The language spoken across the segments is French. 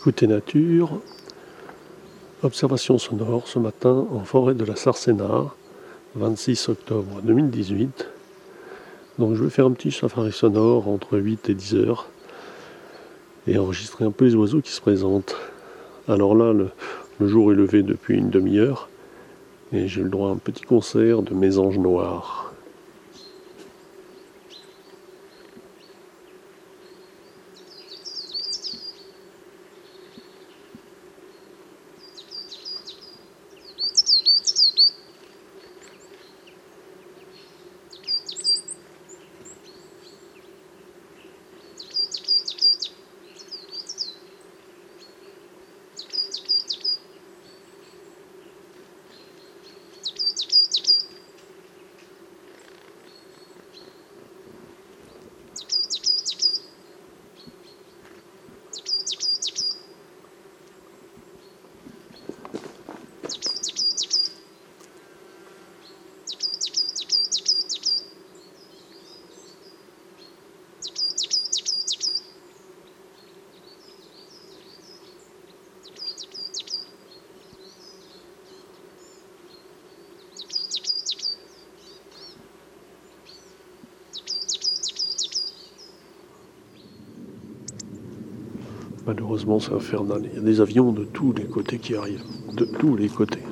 Écoutez nature, observation sonore ce matin en forêt de la Sarcénard, 26 octobre 2018. Donc je vais faire un petit safari sonore entre 8 et 10 heures et enregistrer un peu les oiseaux qui se présentent. Alors là, le, jour est levé depuis une demi-heure et j'ai le droit à un petit concert de mésanges noirs. Malheureusement, c'est infernal. Il y a des avions de tous les côtés qui arrivent. De tous les côtés.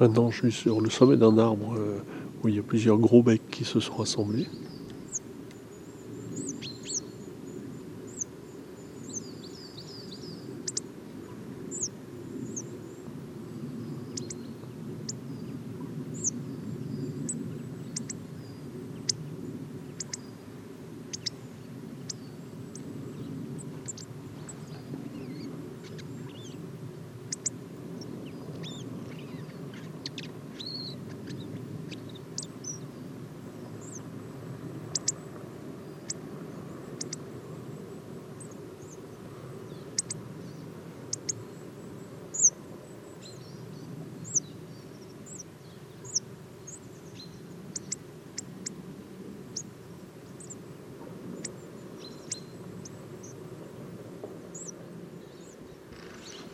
Maintenant, je suis sur le sommet d'un arbre euh, où il y a plusieurs gros becs qui se sont rassemblés.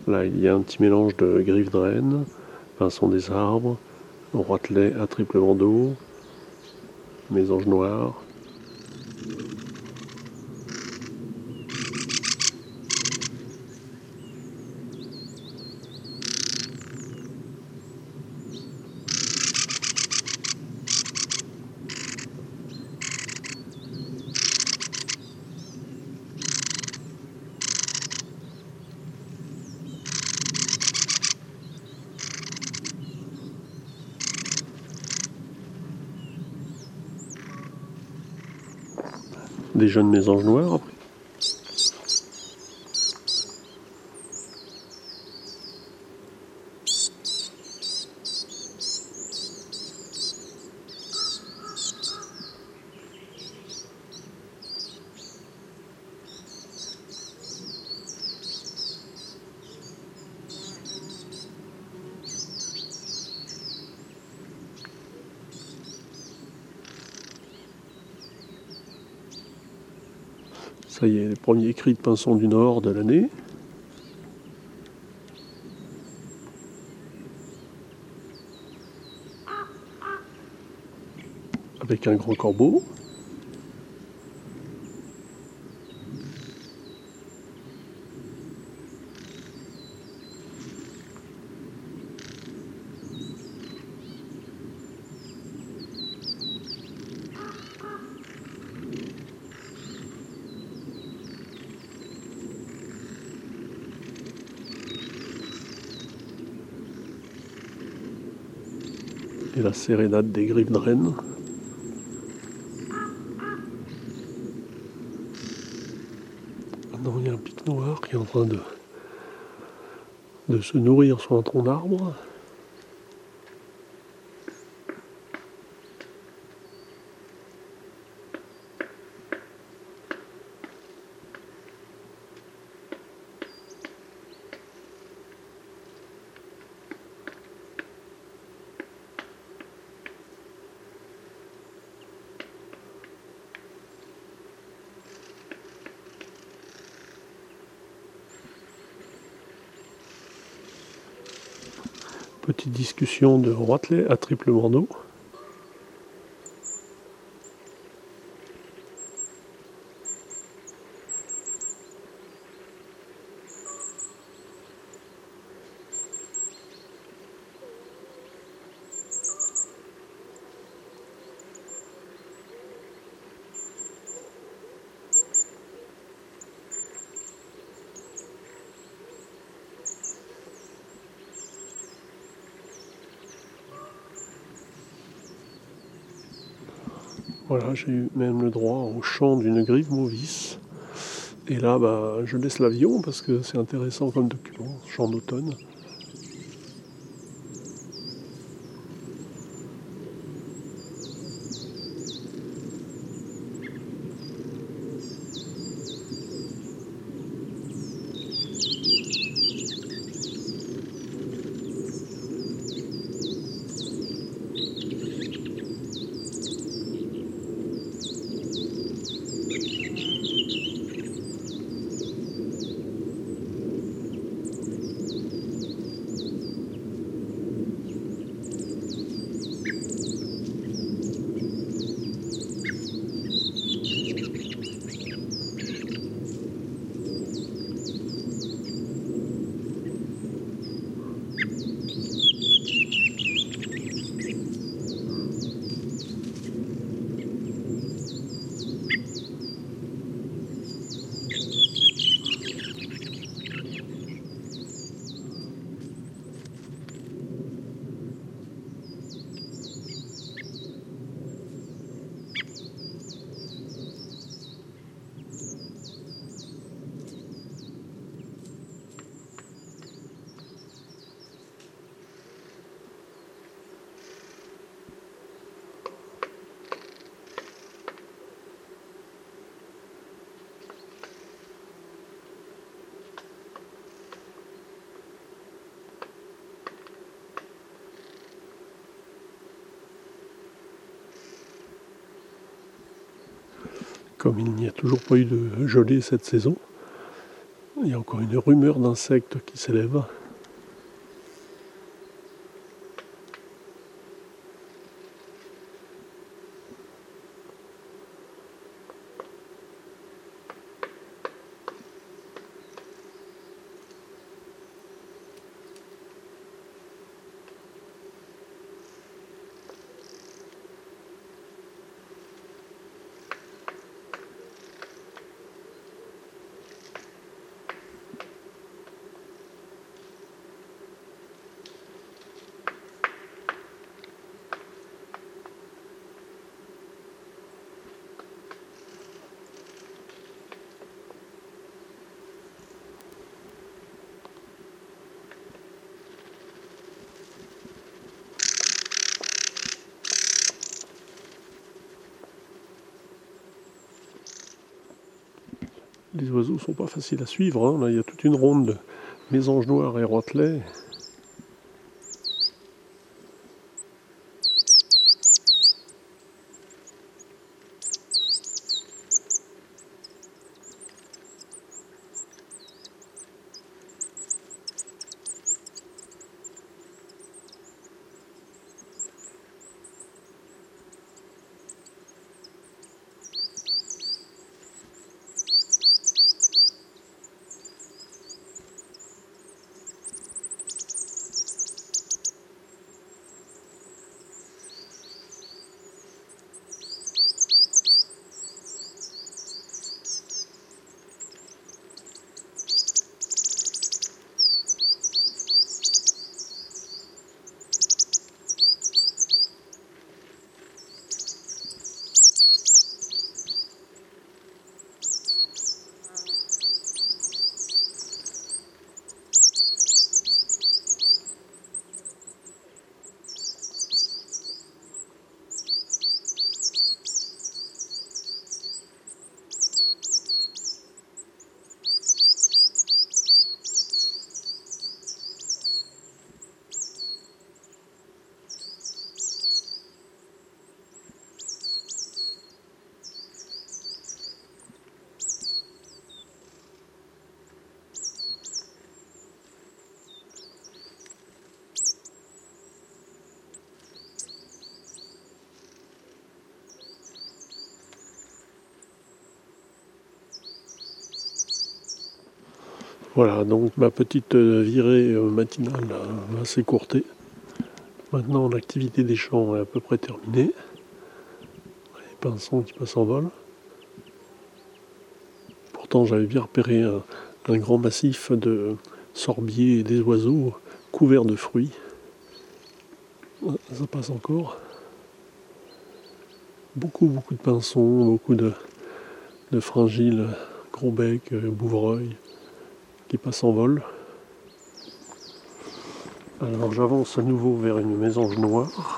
Là, il y a un petit mélange de griffes de renne, pinson des arbres, roitelet à triple bandeau, mésange noire, des jeunes mésanges noirs Ça y est, les premiers cris de pinson du Nord de l'année. Avec un grand corbeau. La sérénade des griffes de Rennes. Maintenant, il y a un pic noir qui est en train de se nourrir sur un tronc d'arbre. Petite discussion de Roitelet à Triple Bordeaux. Voilà, j'ai eu même le droit au chant d'une grive mauvice. Et là, bah, je laisse l'avion parce que c'est intéressant comme document, chant d'automne. Comme il n'y a toujours pas eu de gelée cette saison, il y a encore une rumeur d'insectes qui s'élève. Les oiseaux sont pas faciles à suivre. Hein. Il y a toute une ronde de mésanges noirs et roitelets. Voilà, donc ma petite euh, virée euh, matinale va s'écourter. Maintenant, l'activité des champs est à peu près terminée. Les pinsons qui passent en vol. Pourtant, j'avais bien repéré un, grand massif de sorbiers et des oiseaux couverts de fruits. Ça passe encore. Beaucoup, beaucoup de pinsons, beaucoup de, de gros bec, euh, bouvreuil qui passent en vol. Alors j'avance à nouveau vers une mésange noire.